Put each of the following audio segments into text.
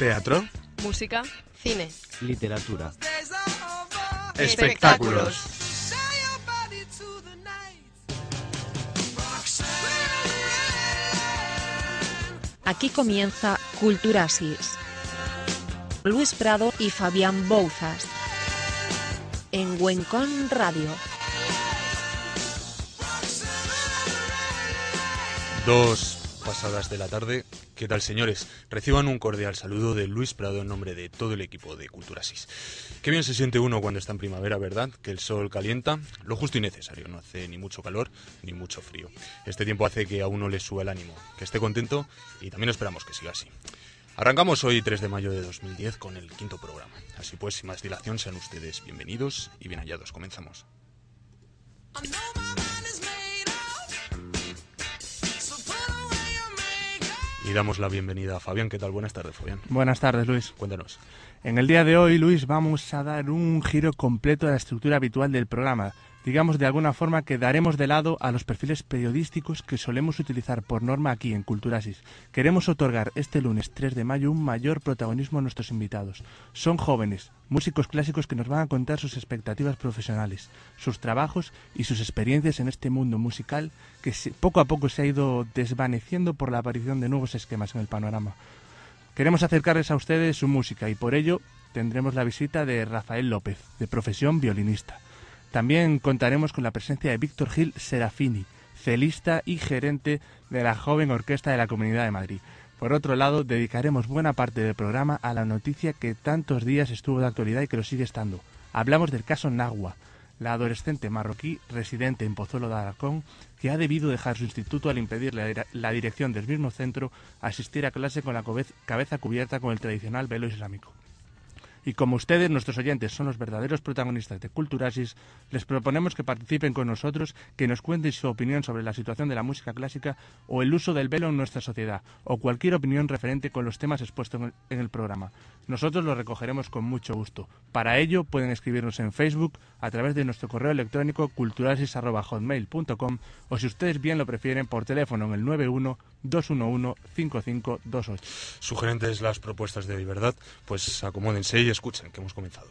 Teatro. Música. Cine. Literatura. Espectáculos. Aquí comienza Culturasis. Luis Prado y Fabián Bouzas. En Huencón Radio. Dos pasadas de la tarde. ¿Qué tal, señores? Reciban un cordial saludo de Luis Prado en nombre de todo el equipo de Culturasis. Qué bien se siente uno cuando está en primavera, ¿verdad? Que el sol calienta, lo justo y necesario, no hace ni mucho calor ni mucho frío. Este tiempo hace que a uno le suba el ánimo, que esté contento y también esperamos que siga así. Arrancamos hoy 3 de mayo de 2010 con el quinto programa. Así pues, sin más dilación, sean ustedes bienvenidos y bien hallados. Comenzamos. Y damos la bienvenida a Fabián. ¿Qué tal? Buenas tardes, Fabián. Buenas tardes, Luis. Cuéntanos. En el día de hoy, Luis, vamos a dar un giro completo a la estructura habitual del programa. Digamos de alguna forma que daremos de lado a los perfiles periodísticos que solemos utilizar por norma aquí en Culturasis. Queremos otorgar este lunes 3 de mayo un mayor protagonismo a nuestros invitados. Son jóvenes, músicos clásicos que nos van a contar sus expectativas profesionales, sus trabajos y sus experiencias en este mundo musical que poco a poco se ha ido desvaneciendo por la aparición de nuevos esquemas en el panorama. Queremos acercarles a ustedes su música y por ello tendremos la visita de Rafael López, de profesión violinista. También contaremos con la presencia de Víctor Gil Serafini, celista y gerente de la joven orquesta de la Comunidad de Madrid. Por otro lado, dedicaremos buena parte del programa a la noticia que tantos días estuvo de actualidad y que lo sigue estando. Hablamos del caso Nagua, la adolescente marroquí residente en Pozuelo de Alarcón, que ha debido dejar su instituto al impedir la, la dirección del mismo centro asistir a clase con la cabeza cubierta con el tradicional velo islámico. Y como ustedes, nuestros oyentes, son los verdaderos protagonistas de Culturasis, les proponemos que participen con nosotros, que nos cuenten su opinión sobre la situación de la música clásica o el uso del velo en nuestra sociedad, o cualquier opinión referente con los temas expuestos en el, programa. Nosotros lo recogeremos con mucho gusto. Para ello, pueden escribirnos en Facebook a través de nuestro correo electrónico culturasis.hotmail.com o si ustedes bien lo prefieren, por teléfono en el 91 211 5528. Sugerentes las propuestas de hoy, ¿verdad? Pues acomódense y escuchen, que hemos comenzado.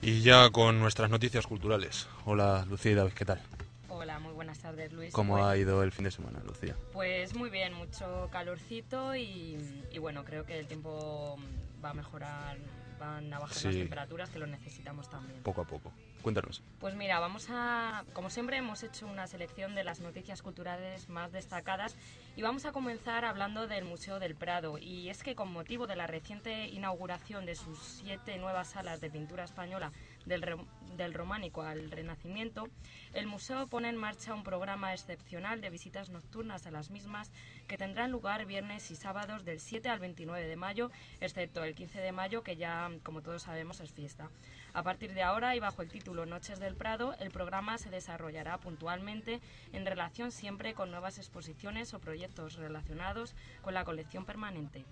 Y ya con nuestras noticias culturales. Hola, Lucía y David, ¿qué tal? Hola, muy buenas tardes, Luis. ¿Cómo Pues- ha ido el fin de semana, Lucía? Pues muy bien, mucho calorcito y, y bueno, creo que el tiempo va a mejorar, van a bajar las temperaturas que lo necesitamos también. Poco a poco. Cuéntanos. Pues mira, vamos a, como siempre hemos hecho una selección de las noticias culturales más destacadas y vamos a comenzar hablando del Museo del Prado. Y es que con motivo de la reciente inauguración de sus siete nuevas salas de pintura española del, románico al renacimiento, el museo pone en marcha un programa excepcional de visitas nocturnas a las mismas que tendrán lugar viernes y sábados del 7 al 29 de mayo, excepto el 15 de mayo que ya, como todos sabemos, es fiesta. A partir de ahora y bajo el título Noches del Prado, el programa se desarrollará puntualmente en relación siempre con nuevas exposiciones o proyectos relacionados con la colección permanente.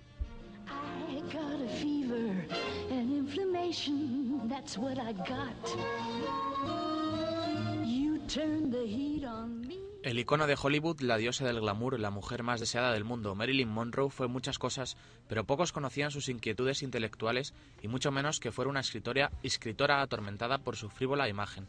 El icono de Hollywood, la diosa del glamour, la mujer más deseada del mundo, Marilyn Monroe, fue muchas cosas, pero pocos conocían sus inquietudes intelectuales y mucho menos que fuera una escritora, escritora atormentada por su frívola imagen.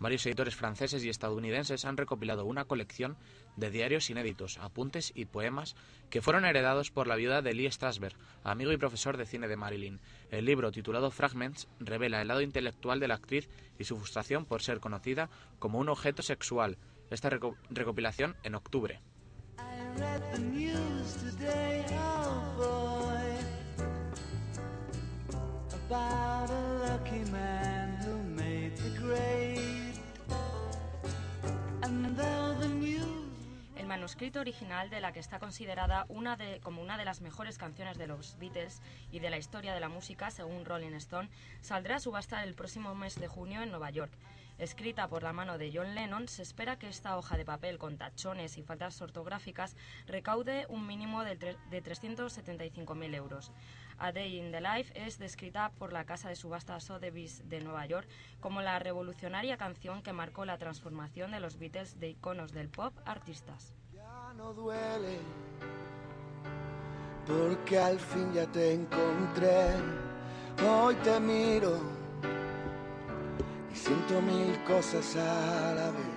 Varios editores franceses y estadounidenses han recopilado una colección de diarios inéditos, apuntes y poemas que fueron heredados por la viuda de Lee Strasberg, amigo y profesor de cine de Marilyn. El libro, titulado Fragments, revela el lado intelectual de la actriz y su frustración por ser conocida como un objeto sexual. Esta reco- recopilación en octubre. Manuscrito original de la que está considerada una de, como una de las mejores canciones de los Beatles y de la historia de la música, según Rolling Stone, saldrá a subasta el próximo mes de junio en Nueva York. Escrita por la mano de John Lennon, se espera que esta hoja de papel con tachones y faltas ortográficas recaude un mínimo de, tre- de 375.000 euros. A Day in the Life es descrita por la casa de subastas Sotheby's de Nueva York como la revolucionaria canción que marcó la transformación de los Beatles de iconos del pop artistas. No duele, porque al fin ya te encontré. Hoy te miro y siento mil cosas a la vez.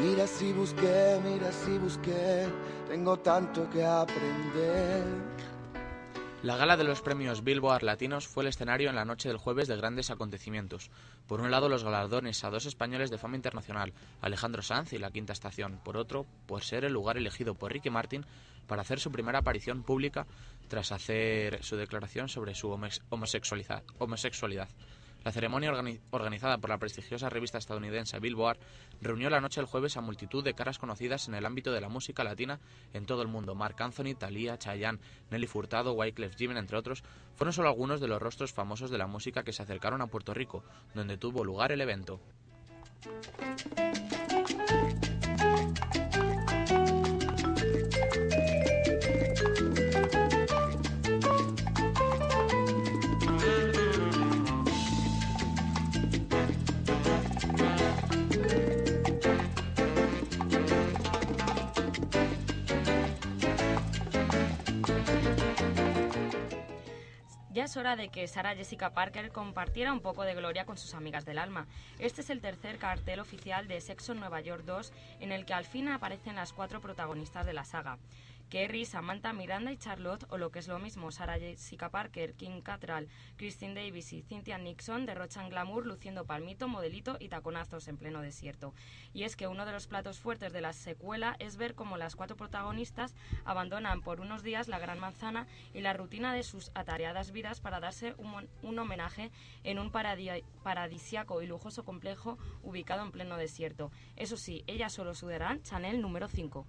Mira si busqué, mira si busqué, tengo tanto que aprender. La gala de los premios Billboard Latinos fue el escenario en la noche del jueves de grandes acontecimientos. Por un lado, los galardones a dos españoles de fama internacional, Alejandro Sanz y La Quinta Estación. Por otro, por ser el lugar elegido por Ricky Martin para hacer su primera aparición pública tras hacer su declaración sobre su homosexualidad. homosexualidad. La ceremonia organi- organizada por la prestigiosa revista estadounidense Billboard reunió la noche del jueves a multitud de caras conocidas en el ámbito de la música latina en todo el mundo. Marc Anthony, Thalía, Chayanne, Nelly Furtado, Wyclef Jean, entre otros, fueron solo algunos de los rostros famosos de la música que se acercaron a Puerto Rico, donde tuvo lugar el evento. Es hora de que Sarah Jessica Parker compartiera un poco de gloria con sus amigas del alma. Este es el tercer cartel oficial de Sexo en Nueva York 2, en el que al fin aparecen las cuatro protagonistas de la saga. Kerry, Samantha, Miranda y Charlotte, o lo que es lo mismo, Sarah Jessica Parker, Kim Cattrall, Christine Davis y Cynthia Nixon derrochan glamour luciendo palmito, modelito y taconazos en pleno desierto. Y es que uno de los platos fuertes de la secuela es ver cómo las cuatro protagonistas abandonan por unos días la Gran Manzana y la rutina de sus atareadas vidas para darse un, homenaje en un paradi- paradisiaco y lujoso complejo ubicado en pleno desierto. Eso sí, ellas solo sudarán Chanel número 5.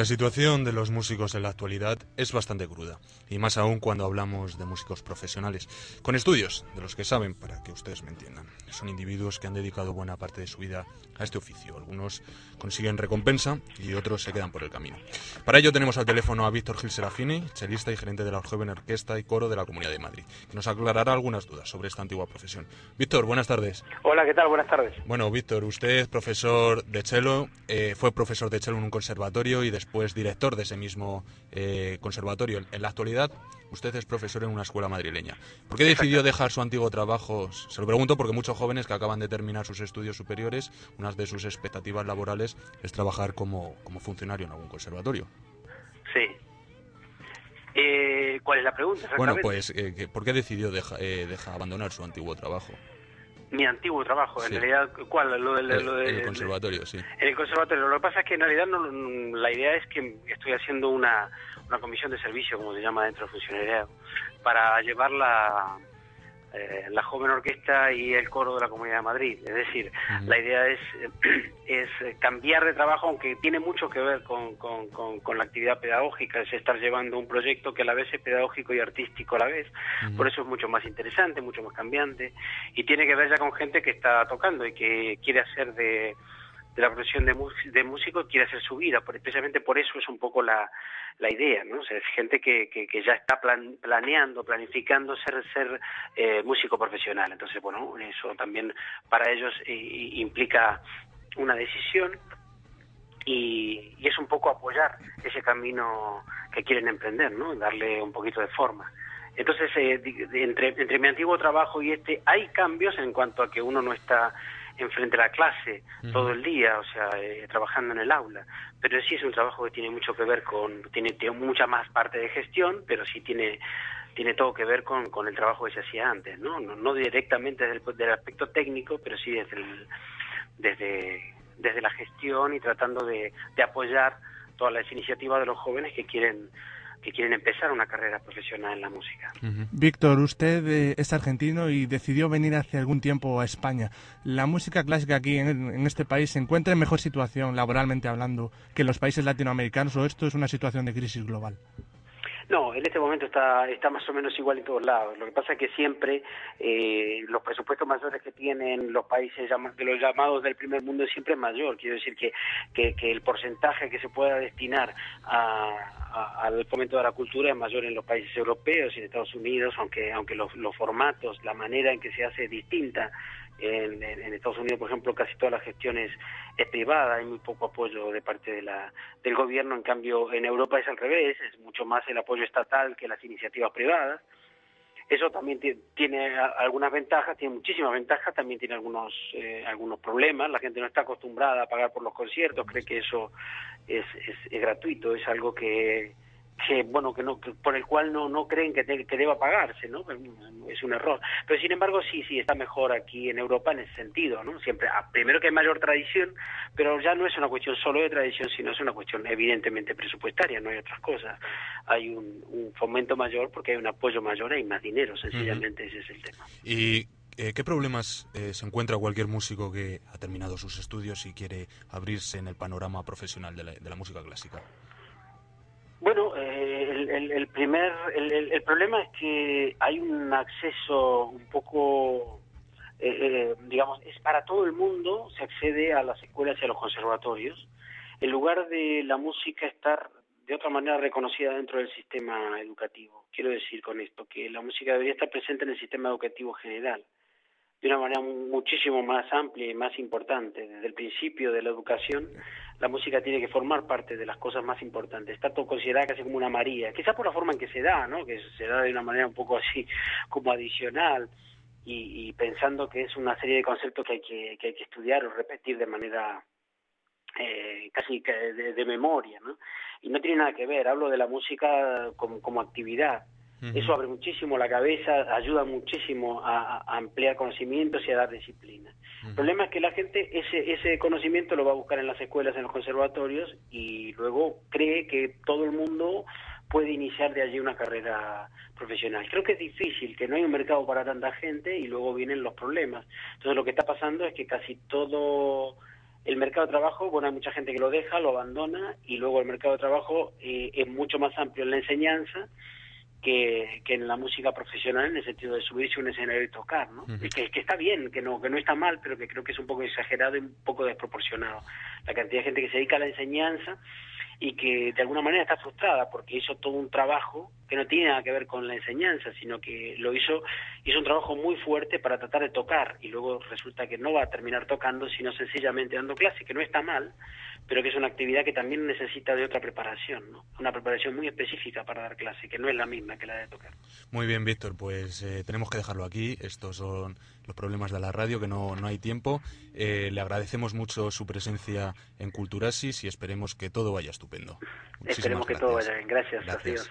La situación de los músicos en la actualidad es bastante cruda, y más aún cuando hablamos de músicos profesionales, con estudios de los que saben, para que ustedes me entiendan. Son individuos que han dedicado buena parte de su vida a este oficio. Algunos consiguen recompensa y otros se quedan por el camino. Para ello tenemos al teléfono a Víctor Gil Serafini, chelista y gerente de la Joven Orquesta y Coro de la Comunidad de Madrid, que nos aclarará algunas dudas sobre esta antigua profesión. Víctor, buenas tardes. Hola, ¿qué tal? Buenas tardes. Bueno, Víctor, usted profesor de cello, eh, fue profesor de cello en un conservatorio y después director de ese mismo eh, conservatorio. En la actualidad, usted es profesor en una escuela madrileña. ¿Por qué decidió dejar su antiguo trabajo? Se lo pregunto porque muchos jóvenes que acaban de terminar sus estudios superiores, una de sus expectativas laborales es trabajar como, como funcionario en algún conservatorio. Sí. Eh, ¿Cuál es la pregunta? Bueno, pues, eh, ¿por qué decidió deja- eh, deja abandonar su antiguo trabajo? Mi antiguo trabajo, en realidad, ¿cuál? Lo del, El- lo del- el conservatorio, sí. En el conservatorio. Lo que pasa es que en realidad no, la idea es que estoy haciendo una, una comisión de servicio, como se llama dentro del funcionariado, para llevar la, eh, la joven orquesta y el coro de la Comunidad de Madrid. Es decir, la idea es, es cambiar de trabajo, aunque tiene mucho que ver con, con, con- con la actividad pedagógica, es estar llevando un proyecto que a la vez es pedagógico y artístico a la vez. Por eso es mucho más interesante, mucho más cambiante, y tiene que ver ya con gente que está tocando y que quiere hacer de, de la profesión de, de músico, quiere hacer su vida. Por, precisamente por eso es un poco la, la idea, ¿no? O sea, es gente que, que, que ya está plan- planeando, planificando ser, ser eh, músico profesional. Entonces, bueno, eso también para ellos eh, implica una decisión y, y es un poco apoyar ese camino que quieren emprender, ¿no? Darle un poquito de forma. Entonces, eh, entre, entre mi antiguo trabajo y este, hay cambios en cuanto a que uno no está enfrente a la clase todo el día, o sea, eh, trabajando en el aula. Pero sí es un trabajo que tiene mucho que ver con, tiene, tiene mucha más parte de gestión, pero sí tiene tiene todo que ver con, con el trabajo que se hacía antes, ¿no? No, no directamente desde el, del aspecto técnico, pero sí desde el, desde, desde la gestión y tratando de, de apoyar todas las iniciativas de los jóvenes que quieren que quieren empezar una carrera profesional en la música. Víctor, usted eh, es argentino y decidió venir hace algún tiempo a España. ¿La música clásica aquí en, en este país se encuentra en mejor situación, laboralmente hablando, que en los países latinoamericanos o esto es una situación de crisis global? No, en este momento está, está más o menos igual en todos lados. Lo que pasa es que siempre eh, los presupuestos mayores que tienen los países de los llamados del primer mundo es siempre mayor. Quiero decir que, que, que el porcentaje que se pueda destinar a- al fomento de la cultura es mayor en los países europeos y en Estados Unidos, aunque, aunque los, los formatos, la manera en que se hace es distinta. En, Estados Unidos, por ejemplo, casi toda la gestión es, es privada, hay muy poco apoyo de parte de la, del gobierno, en cambio en Europa es al revés, es mucho más el apoyo estatal que las iniciativas privadas. Eso también ti- tiene algunas ventajas, tiene muchísimas ventajas, también tiene algunos eh, algunos problemas. La gente no está acostumbrada a pagar por los conciertos, cree que eso es, es, es gratuito, es algo que, que bueno que no que- por el cual no no creen que, te- que deba pagarse, ¿no? Es un error. Pero sin embargo sí sí está mejor aquí en Europa en ese sentido, ¿no? Siempre ah, primero que hay mayor tradición, pero ya no es una cuestión solo de tradición, sino es una cuestión evidentemente presupuestaria, no hay otras cosas. Hay un, un fomento mayor porque hay un apoyo mayor, hay más dinero, sencillamente ese es el tema. ¿Y eh, qué problemas eh, se encuentra cualquier músico que ha terminado sus estudios y quiere abrirse en el panorama profesional de la, de la música clásica? Bueno, el, primer, el, el- el problema es que hay un acceso un poco, eh, eh, digamos, es para todo el mundo, se accede a las escuelas y a los conservatorios, en lugar de la música estar de otra manera reconocida dentro del sistema educativo. Quiero decir con esto que la música debería estar presente en el sistema educativo general de una manera muchísimo más amplia y más importante. Desde el principio de la educación, la música tiene que formar parte de las cosas más importantes. Está todo considerada casi como una María, quizás por la forma en que se da, ¿no? que se da de una manera un poco así como adicional y, y pensando que es una serie de conceptos que hay que, que hay que estudiar o repetir de manera eh, casi de memoria. ¿no? Y no tiene nada que ver, hablo de la música como, como actividad. Eso abre muchísimo la cabeza, ayuda muchísimo a, a ampliar conocimientos y a dar disciplina. El problema es que la gente ese, ese conocimiento lo va a buscar en las escuelas, en los conservatorios y luego cree que todo el mundo puede iniciar de allí una carrera profesional. Creo que es difícil, que no hay un mercado para tanta gente y luego vienen los problemas. Entonces lo que está pasando es que casi todo el mercado de trabajo, bueno, hay mucha gente que lo deja, lo abandona y luego el mercado de trabajo eh, es mucho más amplio en la enseñanza que, que en la música profesional en el sentido de subirse a un escenario y tocar, ¿no? Y que, que está bien, que no que no está mal, pero que creo que es un poco exagerado y un poco desproporcionado. La cantidad de gente que se dedica a la enseñanza y que de alguna manera está frustrada porque hizo todo un trabajo que no tiene nada que ver con la enseñanza, sino que lo hizo hizo un trabajo muy fuerte para tratar de tocar y luego resulta que no va a terminar tocando, sino sencillamente dando clase, que no está mal, pero que es una actividad que también necesita de otra preparación, ¿no? Una preparación muy específica para dar clase, que no es la misma que la de tocar. Muy bien, Víctor, pues eh, tenemos que dejarlo aquí. Estos son los problemas de la radio, que no, no hay tiempo. Eh, le agradecemos mucho su presencia en Culturasis y esperemos que todo vaya estupendo. Muchísimas Esperemos que todo vaya bien. Gracias, Gracias.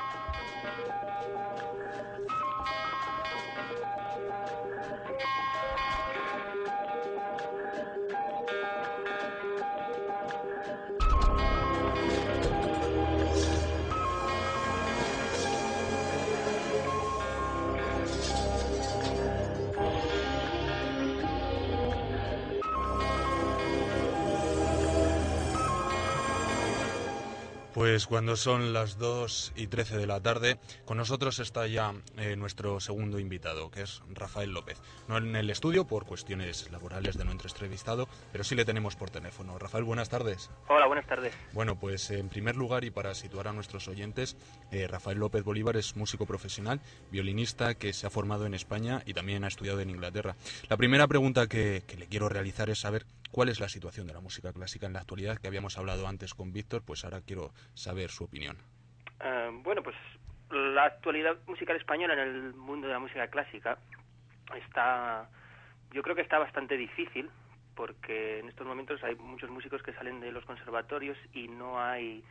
Pues cuando son las 2 y 13 de la tarde, con nosotros está ya eh, nuestro segundo invitado, que es Rafael López. No en el estudio por cuestiones laborales de nuestro entrevistado, pero sí le tenemos por teléfono. Rafael, buenas tardes. Hola, buenas tardes. Bueno, pues en primer lugar y para situar a nuestros oyentes, eh, Rafael López Bolívar es músico profesional, violinista que se ha formado en España y también ha estudiado en Inglaterra. La primera pregunta que, que le quiero realizar es saber cuál es la situación de la música clásica en la actualidad, que habíamos hablado antes con Víctor, pues ahora quiero saber su opinión. Eh, bueno, pues la actualidad musical española en el mundo de la música clásica está, yo creo que está bastante difícil porque en estos momentos hay muchos músicos que salen de los conservatorios y no hay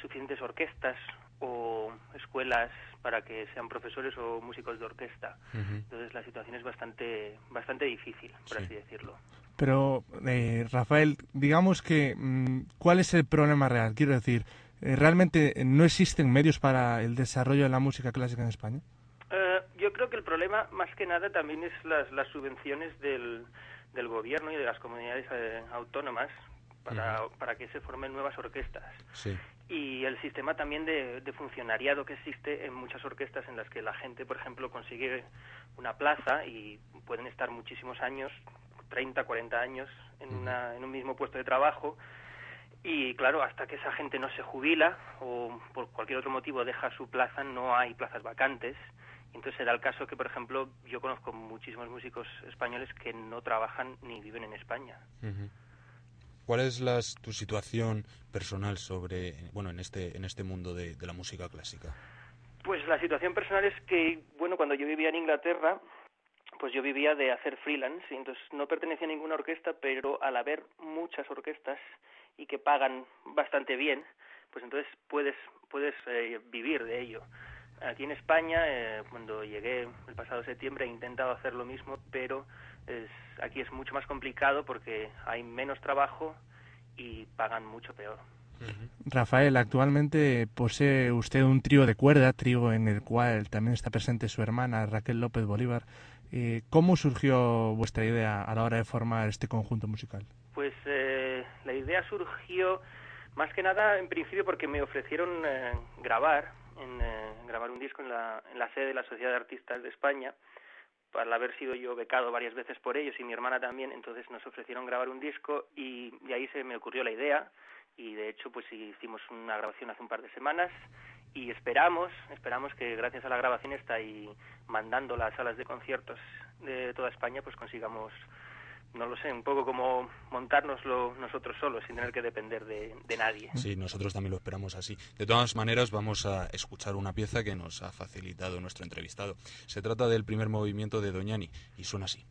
suficientes orquestas o escuelas para que sean profesores o músicos de orquesta. Entonces la situación es bastante, bastante difícil, por así decirlo. Pero, eh, Rafael, digamos que, mm, ¿cuál es el problema real? Quiero decir, eh, ¿realmente no existen medios para el desarrollo de la música clásica en España? Eh, yo creo que el problema, más que nada, también es las, las subvenciones del, del gobierno y de las comunidades eh, autónomas para, para que se formen nuevas orquestas. Sí. Y el sistema también de, de funcionariado que existe en muchas orquestas en las que la gente, por ejemplo, consigue una plaza y pueden estar muchísimos años, 30, 40 años, en, una, en un mismo puesto de trabajo. Y claro, hasta que esa gente no se jubila o por cualquier otro motivo deja su plaza, no hay plazas vacantes. Entonces será el caso que, por ejemplo, yo conozco muchísimos músicos españoles que no trabajan ni viven en España. ¿Cuál es las- tu situación personal sobre, bueno, en este, en este mundo de, de la música clásica? Pues la situación personal es que, bueno, cuando yo vivía en Inglaterra, pues yo vivía de hacer freelance, y entonces no pertenecía a ninguna orquesta, pero al haber muchas orquestas y que pagan bastante bien, pues entonces puedes, puedes eh, vivir de ello. Aquí en España, eh, cuando llegué el pasado septiembre, he intentado hacer lo mismo, pero es, aquí es mucho más complicado porque hay menos trabajo y pagan mucho peor. Rafael, actualmente posee usted un trío de cuerda, trío en el cual también está presente su hermana Raquel López Bolívar. Eh, ¿Cómo surgió vuestra idea a la hora de formar este conjunto musical? Pues eh, la idea surgió más que nada en principio porque me ofrecieron eh, grabar, en, eh, grabar un disco en la, en la sede de la Sociedad de Artistas de España, para haber sido yo becado varias veces por ellos y mi hermana también, entonces nos ofrecieron grabar un disco y de ahí se me ocurrió la idea y de hecho pues hicimos una grabación hace un par de semanas y esperamos, esperamos que gracias a la grabación esta y mandando las salas de conciertos de toda España pues consigamos no lo sé, un poco como montárnoslo nosotros solos sin tener que depender de, de nadie. Sí, nosotros también lo esperamos así. De todas maneras, vamos a escuchar una pieza que nos ha facilitado nuestro entrevistado. Se trata del primer movimiento de Doñani y suena así.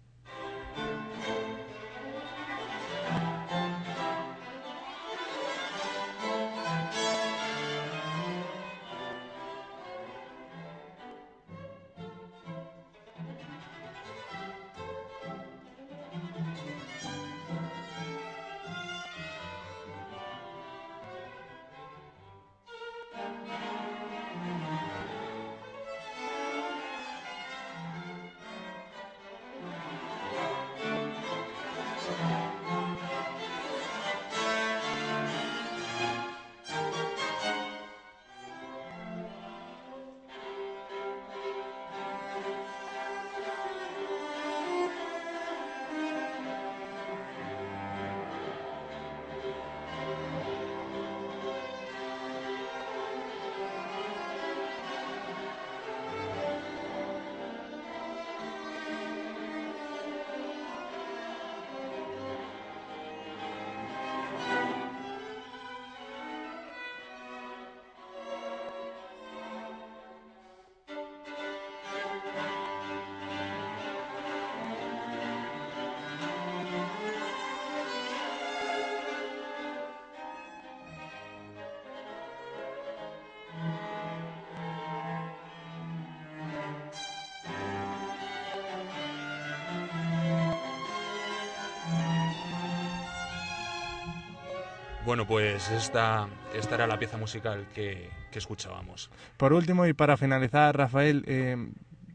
Bueno, pues esta, esta era la pieza musical que, que escuchábamos. Por último, y para finalizar, Rafael, eh,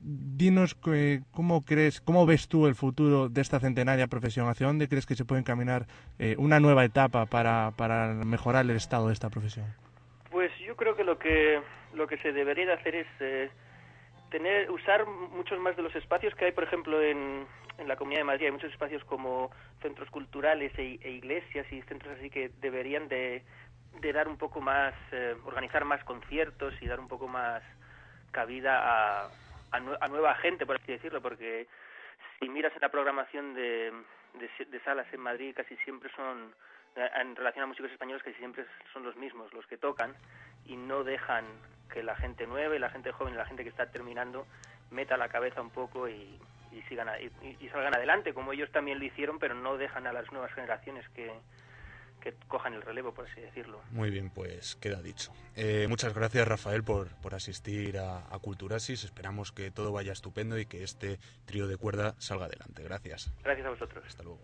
dinos que- cómo crees, cómo ves tú el futuro de esta centenaria profesión. ¿Hacia dónde crees que se puede encaminar eh, una nueva etapa para, para mejorar el estado de esta profesión? Pues yo creo que lo que lo que se debería de hacer es eh, tener usar muchos más de los espacios que hay, por ejemplo, en, en la Comunidad de Madrid. Hay muchos espacios como centros culturales e, e iglesias y centros así que deberían de, de dar un poco más, eh, organizar más conciertos y dar un poco más cabida a, a, nue- a nueva gente, por así decirlo, porque si miras en la programación de, de, de salas en Madrid, casi siempre son, eh, en relación a músicos españoles, casi siempre son los mismos los que tocan y no dejan que la gente nueva y la gente joven y la gente que está terminando meta la cabeza un poco y, y sigan a- y, y salgan adelante, como ellos también lo hicieron, pero no dejan a las nuevas generaciones que, que cojan el relevo, por así decirlo. Muy bien, pues queda dicho. Eh, muchas gracias, Rafael, por, por asistir a, a Culturasis. Esperamos que todo vaya estupendo y que este trío de cuerda salga adelante. Gracias. Gracias a vosotros. Hasta luego.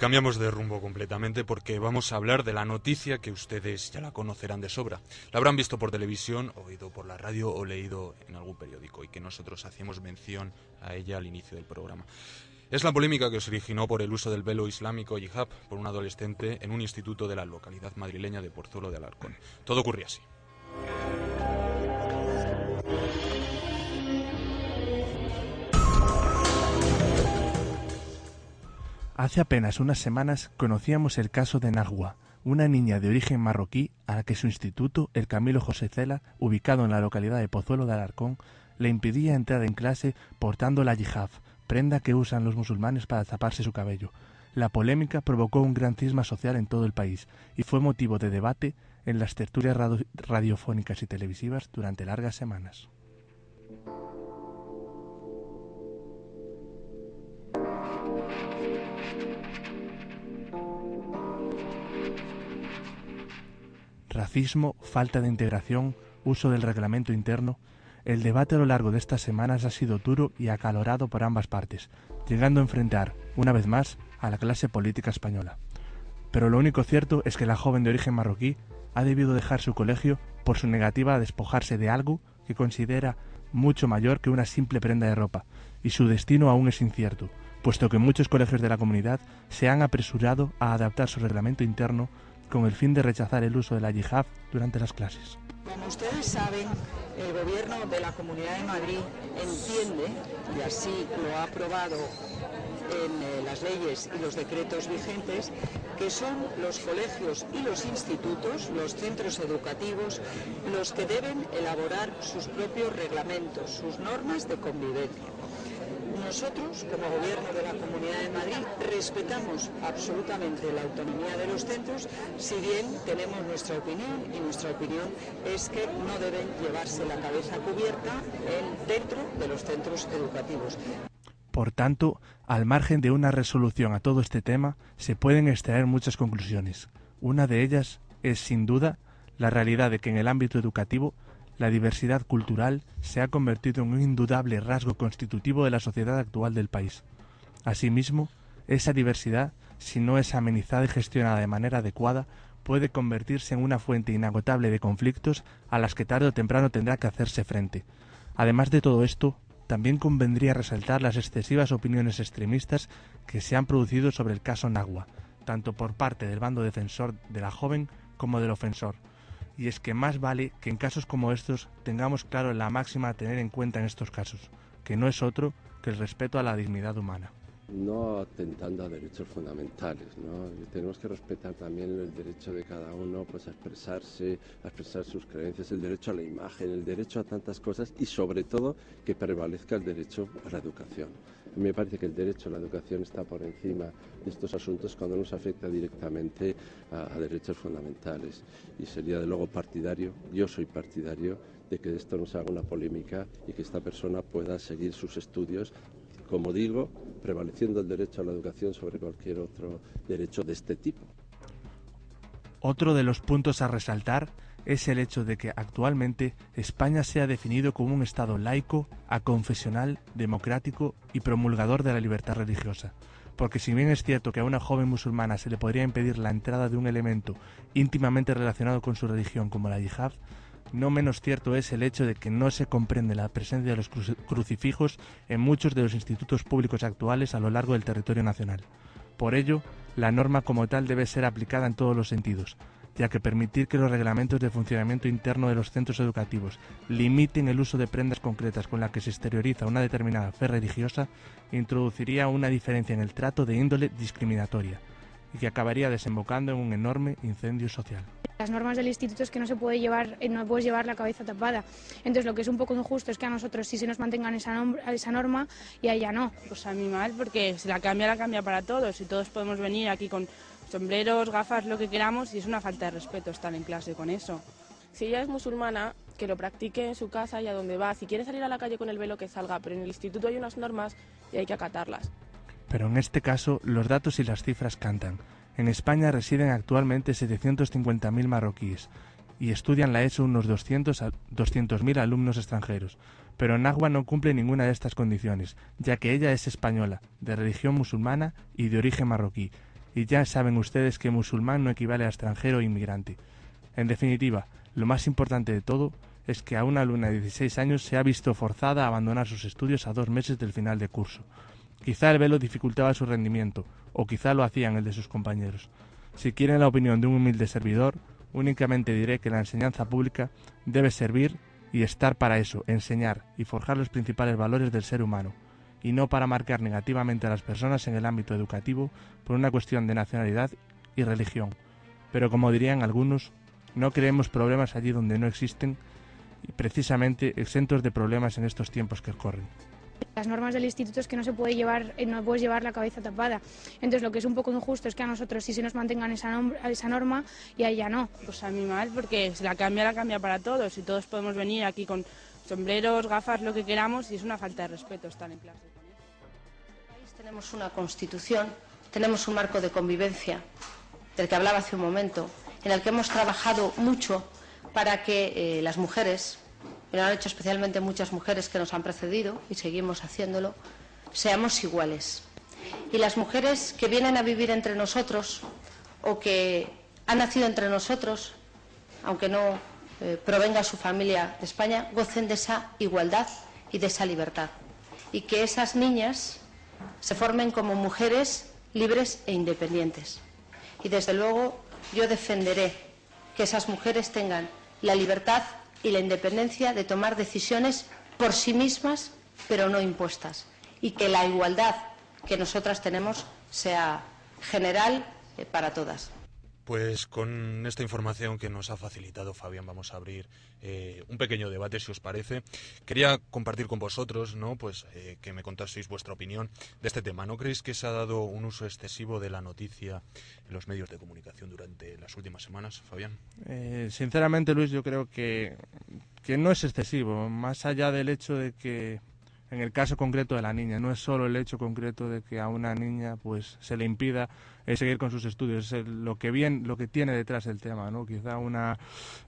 Cambiamos de rumbo completamente porque vamos a hablar de la noticia que ustedes ya la conocerán de sobra. La habrán visto por televisión, oído por la radio o leído en algún periódico y que nosotros hacíamos mención a ella al inicio del programa. Es la polémica que se originó por el uso del velo islámico hijab por un adolescente en un instituto de la localidad madrileña de Pozuelo de Alarcón. Todo ocurría así. Hace apenas unas semanas conocíamos el caso de Nahua, una niña de origen marroquí a la que su instituto, el Camilo José Cela, ubicado en la localidad de Pozuelo de Alarcón, le impedía entrar en clase portando la yihad, prenda que usan los musulmanes para taparse su cabello. La polémica provocó un gran cisma social en todo el país y fue motivo de debate en las tertulias radio- radiofónicas y televisivas durante largas semanas. Racismo, falta de integración, uso del reglamento interno. El debate a lo largo de estas semanas ha sido duro y acalorado por ambas partes, llegando a enfrentar, una vez más, a la clase política española. Pero lo único cierto es que la joven de origen marroquí ha debido dejar su colegio por su negativa a despojarse de algo que considera mucho mayor que una simple prenda de ropa, y su destino aún es incierto, puesto que muchos colegios de la comunidad se han apresurado a adaptar su reglamento interno con el fin de rechazar el uso de la yihad durante las clases. Como ustedes saben, el Gobierno de la Comunidad de Madrid entiende, y así lo ha aprobado en eh, las leyes y los decretos vigentes, que son los colegios y los institutos, los centros educativos, los que deben elaborar sus propios reglamentos, sus normas de convivencia. Nosotros, como Gobierno de la Comunidad de Madrid, respetamos absolutamente la autonomía de los centros, si bien tenemos nuestra opinión y nuestra opinión es que no deben llevarse la cabeza cubierta en- dentro de los centros educativos. Por tanto, al margen de una resolución a todo este tema, se pueden extraer muchas conclusiones. Una de ellas es, sin duda, la realidad de que en el ámbito educativo la diversidad cultural se ha convertido en un indudable rasgo constitutivo de la sociedad actual del país. Asimismo, esa diversidad, si no es amenizada y gestionada de manera adecuada, puede convertirse en una fuente inagotable de conflictos a las que tarde o temprano tendrá que hacerse frente. Además de todo esto, también convendría resaltar las excesivas opiniones extremistas que se han producido sobre el caso Nagua, tanto por parte del bando defensor de la joven como del ofensor. Y es que más vale que en casos como estos tengamos claro la máxima a tener en cuenta en estos casos, que no es otro que el respeto a la dignidad humana. no atentando a derechos fundamentales, ¿no? Tenemos que respetar también el derecho de cada uno pues, a expresarse, a expresar sus creencias, el derecho a la imagen, el derecho a tantas cosas y sobre todo que prevalezca el derecho a la educación. Me parece que el derecho a la educación está por encima de estos asuntos cuando nos afecta directamente a, a derechos fundamentales. Y sería de luego partidario, yo soy partidario de que de esto no se haga una polémica y que esta persona pueda seguir sus estudios como digo, prevaleciendo el derecho a la educación sobre cualquier otro derecho de este tipo. Otro de los puntos a resaltar es el hecho de que actualmente España se ha definido como un Estado laico, aconfesional, democrático y promulgador de la libertad religiosa. Porque si bien es cierto que a una joven musulmana se le podría impedir la entrada de un elemento íntimamente relacionado con su religión como la yihad, no menos cierto es el hecho de que no se comprende la presencia de los cruci- crucifijos en muchos de los institutos públicos actuales a lo largo del territorio nacional. Por ello, la norma como tal debe ser aplicada en todos los sentidos, ya que permitir que los reglamentos de funcionamiento interno de los centros educativos limiten el uso de prendas concretas con las que se exterioriza una determinada fe religiosa introduciría una diferencia en el trato de índole discriminatoria y que acabaría desembocando en un enorme incendio social. Las normas del instituto es que no se puede llevar, eh, no puedes llevar la cabeza tapada. Entonces lo que es un poco injusto es que a nosotros sí se nos mantengan esa, nom- esa norma y a ella no. Pues a mí mal, porque si la cambia, la cambia para todos y todos podemos venir aquí con sombreros, gafas, lo que queramos y es una falta de respeto estar en clase con eso. Si ella es musulmana, que lo practique en su casa y a donde va. Si quiere salir a la calle con el velo, que salga, pero en el instituto hay unas normas y hay que acatarlas. Pero en este caso, los datos y las cifras cantan. En España residen actualmente 750.000 marroquíes y estudian la ESO unos 200 a 200.000 alumnos extranjeros. Pero Nagua no cumple ninguna de estas condiciones, ya que ella es española, de religión musulmana y de origen marroquí. Y ya saben ustedes que musulmán no equivale a extranjero o inmigrante. En definitiva, lo más importante de todo es que a una alumna de 16 años se ha visto forzada a abandonar sus estudios a dos meses del final de curso. Quizá el velo dificultaba su rendimiento, o quizá lo hacían el de sus compañeros. Si quieren la opinión de un humilde servidor, únicamente diré que la enseñanza pública debe servir y estar para eso, enseñar y forjar los principales valores del ser humano, y no para marcar negativamente a las personas en el ámbito educativo por una cuestión de nacionalidad y religión. Pero como dirían algunos, no creemos problemas allí donde no existen y precisamente exentos de problemas en estos tiempos que corren. Las normas del instituto es que no se puede llevar, eh, no puedes llevar la cabeza tapada. Entonces lo que es un poco injusto es que a nosotros sí se nos mantengan esa, nom- esa norma y a ella no. Pues a mí mal, porque si la cambia, la cambia para todos y todos podemos venir aquí con sombreros, gafas, lo que queramos y es una falta de respeto estar en clase. Tenemos una constitución, tenemos un marco de convivencia del que hablaba hace un momento, en el que hemos trabajado mucho para que eh, las mujeres, y lo han hecho especialmente muchas mujeres que nos han precedido y seguimos haciéndolo, seamos iguales. Y las mujeres que vienen a vivir entre nosotros o que han nacido entre nosotros, aunque no eh, provenga su familia de España, gocen de esa igualdad y de esa libertad. Y que esas niñas se formen como mujeres libres e independientes. Y desde luego yo defenderé que esas mujeres tengan la libertad y la independencia de tomar decisiones por sí mismas, pero no impuestas. Y que la igualdad que nosotras tenemos sea general eh, para todas. Pues con esta información que nos ha facilitado Fabián vamos a abrir eh, un pequeño debate, si os parece. Quería compartir con vosotros, ¿no? Pues eh, que me contaseis vuestra opinión de este tema. ¿No creéis que se ha dado un uso excesivo de la noticia en los medios de comunicación durante las últimas semanas, Fabián? Eh, sinceramente, Luis, yo creo que, que no es excesivo, más allá del hecho de que, en el caso concreto de la niña, no es solo el hecho concreto de que a una niña pues se le impida eh, seguir con sus estudios, es lo que bien, lo que tiene detrás el tema, ¿no? Quizá una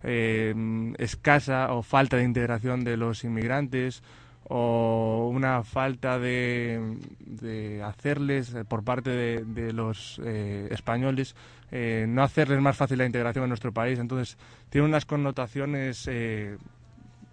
eh, escasa o falta de integración de los inmigrantes o una falta de, de hacerles eh, por parte de, los eh, españoles eh, no hacerles más fácil la integración en nuestro país. Entonces tiene unas connotaciones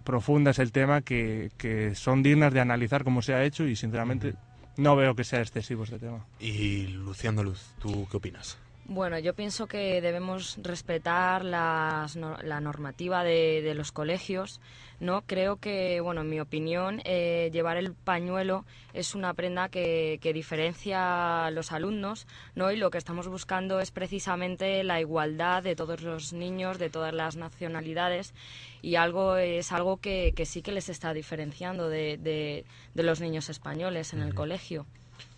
profundas el tema que, que son dignas de analizar cómo se ha hecho y sinceramente no veo que sea excesivo este tema Y Luciano Luz, ¿tú qué opinas? Bueno, yo pienso que debemos respetar las la normativa de, de los colegios, ¿no? Creo que, bueno, en mi opinión, eh, llevar el pañuelo es una prenda que, que diferencia a los alumnos, ¿no? Y lo que estamos buscando es precisamente la igualdad de todos los niños, de todas las nacionalidades, y algo es algo que, que sí que les está diferenciando de, de- de los niños españoles en el colegio.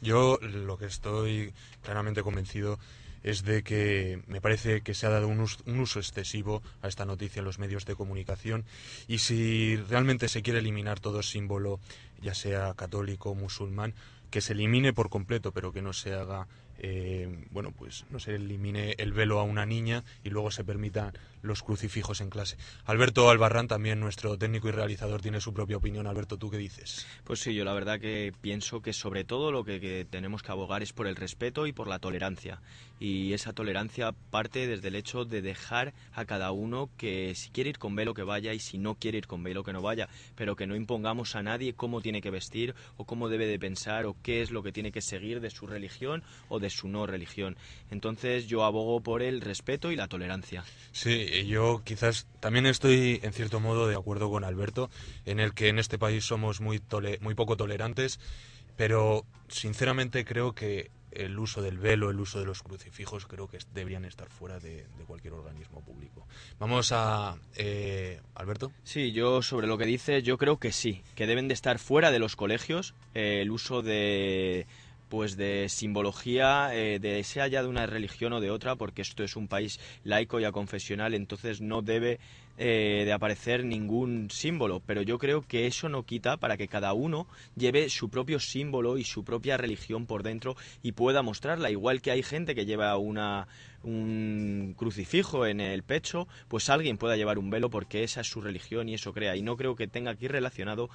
Yo lo que estoy claramente convencido es de que me parece que se ha dado un us- un uso, excesivo a esta noticia en los medios de comunicación. Y si realmente se quiere eliminar todo símbolo, ya sea católico o musulmán, que se elimine por completo, pero que no se haga, eh, bueno, pues no se elimine el velo a una niña y luego se permitan los crucifijos en clase. Alberto Albarrán, también nuestro técnico y realizador, tiene su propia opinión. Alberto, ¿tú qué dices? Pues sí, yo la verdad que pienso que sobre todo lo que, tenemos que abogar es por el respeto y por la tolerancia. Y esa tolerancia parte desde el hecho de dejar a cada uno que si quiere ir con velo que vaya y si no quiere ir con velo que no vaya, pero que no impongamos a nadie cómo tiene que vestir o cómo debe de pensar o qué es lo que tiene que seguir de su religión o de su no religión. Entonces yo abogo por el respeto y la tolerancia. Sí, yo quizás también estoy en cierto modo de acuerdo con Alberto, en el que en este país somos muy, tole- muy poco tolerantes, pero sinceramente creo que el uso del velo, el uso de los crucifijos, creo que deberían estar fuera de, de cualquier organismo público. Vamos a... eh, Alberto. Sí, yo sobre lo que dice, yo creo que sí, que deben de estar fuera de los colegios eh, el uso de pues de simbología, eh, de sea ya de una religión o de otra, porque esto es un país laico y aconfesional, entonces no debe eh, de aparecer ningún símbolo, pero yo creo que eso no quita para que cada uno lleve su propio símbolo y su propia religión por dentro y pueda mostrarla, igual que hay gente que lleva una un crucifijo en el pecho, pues alguien pueda llevar un velo porque esa es su religión y eso crea. Y no creo que tenga aquí relacionado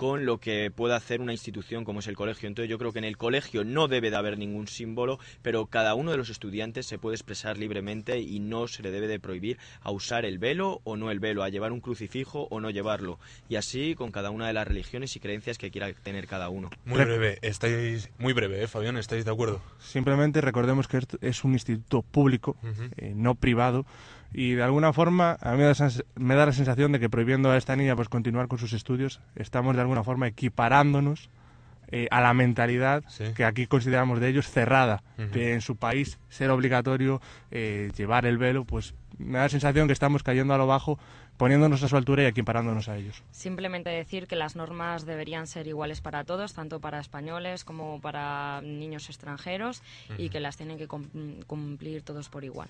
con lo que pueda hacer una institución como es el colegio. Entonces yo creo que en el colegio no debe de haber ningún símbolo, pero cada uno de los estudiantes se puede expresar libremente y no se le debe de prohibir a usar el velo o no el velo, a llevar un crucifijo o no llevarlo. Y así con cada una de las religiones y creencias que quiera tener cada uno. Muy breve, estáis muy breve, ¿eh, Fabián, ¿estáis de acuerdo? Simplemente recordemos que esto es un instituto público, eh, no privado, y de alguna forma a mí me da, sens- me da la sensación de que prohibiendo a esta niña pues continuar con sus estudios, estamos de alguna forma equiparándonos eh, a la mentalidad que aquí consideramos de ellos cerrada, Ujú. que en su país ser obligatorio eh, llevar el velo, pues me da la sensación que estamos cayendo a lo bajo, poniéndonos a su altura y equiparándonos a ellos. Simplemente decir que las normas deberían ser iguales para todos, tanto para españoles como para niños extranjeros, y que las tienen que cum- cumplir todos por igual.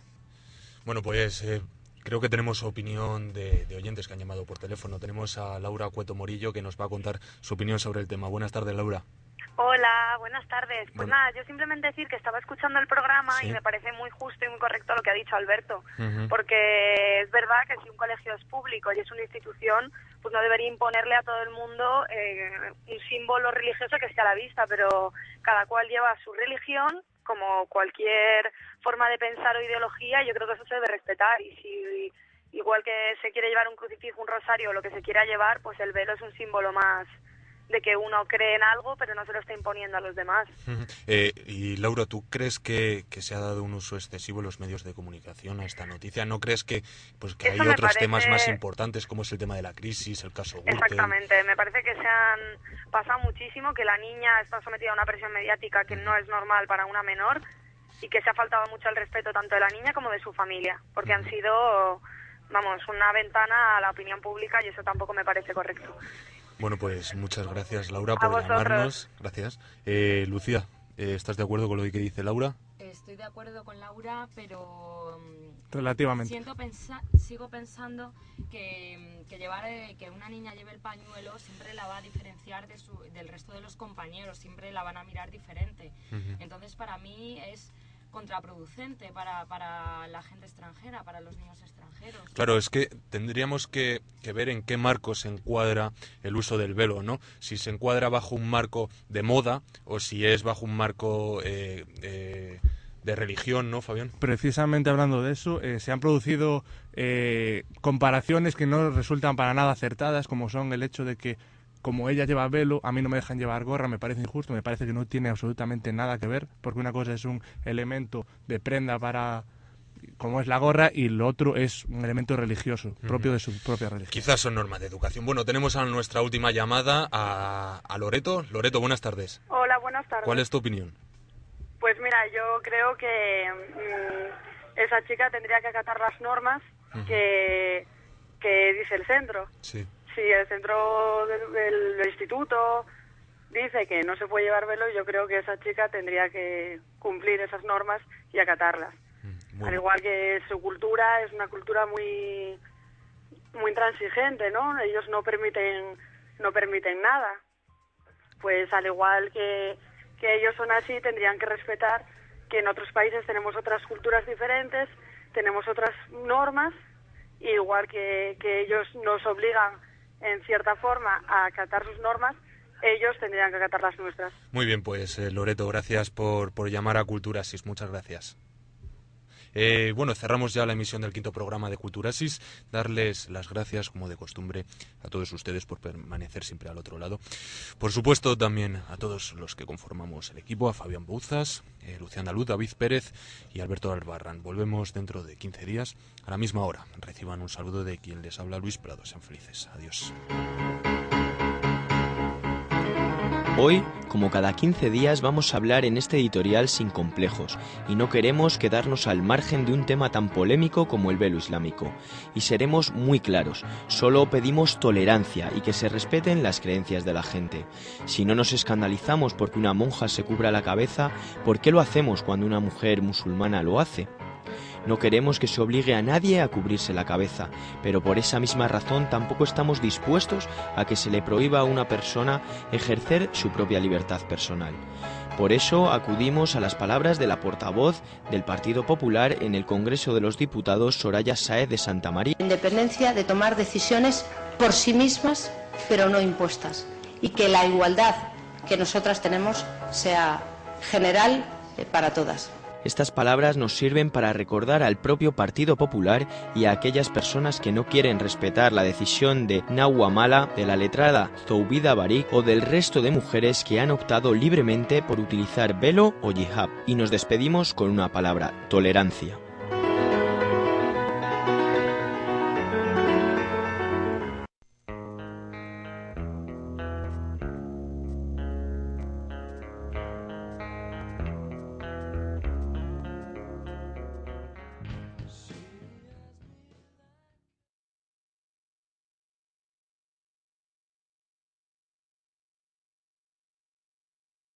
Bueno, pues eh, creo que tenemos opinión de, de oyentes que han llamado por teléfono. Tenemos a Laura Cueto Morillo que nos va a contar su opinión sobre el tema. Buenas tardes, Laura. Hola, buenas tardes. Pues Bueno. nada, yo simplemente decir que estaba escuchando el programa Sí. y me parece muy justo y muy correcto lo que ha dicho Alberto. Porque es verdad que si un colegio es público y es una institución, pues no debería imponerle a todo el mundo eh, un símbolo religioso que esté a la vista, pero cada cual lleva su religión como cualquier forma de pensar o ideología, y yo creo que eso se debe respetar. Y si igual que se quiere llevar un crucifijo, un rosario o lo que se quiera llevar, pues el velo es un símbolo más de que uno cree en algo, pero no se lo está imponiendo a los demás. Eh, y Laura, ¿tú crees que, que se ha dado un uso excesivo en los medios de comunicación a esta noticia? ¿No crees que, pues, que Eso hay otros temas más importantes como es el tema de la crisis, el caso Gürtel? Exactamente, me parece que se han pasado muchísimo, que la niña está sometida a una presión mediática que no es normal para una menor y que se ha faltado mucho el respeto tanto de la niña como de su familia, porque han sido, vamos, una ventana a la opinión pública y eso tampoco me parece correcto. Bueno, pues muchas gracias, Laura, por llamarnos. Gracias. Eh, Lucía, eh, ¿estás de acuerdo con lo que dice Laura? Estoy de acuerdo con Laura, pero mm, Relativamente. siento pensa- sigo pensando que, mm, que llevar eh, que una niña lleve el pañuelo siempre la va a diferenciar de su- del resto de los compañeros, siempre la van a mirar diferente. Entonces para mí es contraproducente para, para la gente extranjera, para los niños extranjeros. Claro, es que tendríamos que, que ver en qué marco se encuadra el uso del velo, ¿no? Si se encuadra bajo un marco de moda o si es bajo un marco eh, eh, de religión, ¿no, Fabián? Precisamente hablando de eso, eh, se han producido eh, comparaciones que no resultan para nada acertadas, como son el hecho de que como ella lleva velo, a mí no me dejan llevar gorra, me parece injusto, me parece que no tiene absolutamente nada que ver, porque una cosa es un elemento de prenda para como es la gorra y lo otro es un elemento religioso, propio de su propia religión. Quizás son normas de educación. Bueno, tenemos a nuestra última llamada a, a Loreto. Loreto, buenas tardes. Hola, buenas tardes. ¿Cuál es tu opinión? Pues mira, yo creo que mm, esa chica tendría que acatar las normas que, que dice el centro. Sí. Si el centro del, instituto dice que no se puede llevar velo, yo creo que esa chica tendría que cumplir esas normas y acatarlas. Al igual que su cultura es una cultura muy muy intransigente, ¿no? Ellos no permiten no permiten nada. Pues al igual que, que ellos son así, tendrían que respetar que en otros países tenemos otras culturas diferentes, tenemos otras normas, igual que, que ellos nos obligan en cierta forma a acatar sus normas, ellos tendrían que acatar las nuestras. Muy bien, pues eh, Loreto, gracias por, por llamar a Culturasis. Muchas gracias. Eh, bueno, cerramos ya la emisión del quinto programa de Culturasis. Darles las gracias, como de costumbre, a todos ustedes por permanecer siempre al otro lado. Por supuesto, también a todos los que conformamos el equipo, a Fabián Bouzas, eh, Luciana Luz, David Pérez y Alberto Albarrán. Volvemos dentro de 15 días a la misma hora. Reciban un saludo de quien les habla, Luis Prado. Sean felices. Adiós. Hoy Como cada 15 días vamos a hablar en este editorial sin complejos y no queremos quedarnos al margen de un tema tan polémico como el velo islámico. Y seremos muy claros, solo pedimos tolerancia y que se respeten las creencias de la gente. Si no nos escandalizamos porque una monja se cubra la cabeza, ¿por qué lo hacemos cuando una mujer musulmana lo hace? No queremos que se obligue a nadie a cubrirse la cabeza, pero por esa misma razón tampoco estamos dispuestos a que se le prohíba a una persona ejercer su propia libertad personal. Por eso acudimos a las palabras de la portavoz del Partido Popular en el Congreso de los Diputados, Soraya Saez de Santa María. Independencia de tomar decisiones por sí mismas, pero no impuestas. Y que la igualdad que nosotras tenemos sea general eh, para todas. Estas palabras nos sirven para recordar al propio Partido Popular y a aquellas personas que no quieren respetar la decisión de Nawamala, de la letrada Zoubida Barik o del resto de mujeres que han optado libremente por utilizar velo o hijab. Y nos despedimos con una palabra, tolerancia.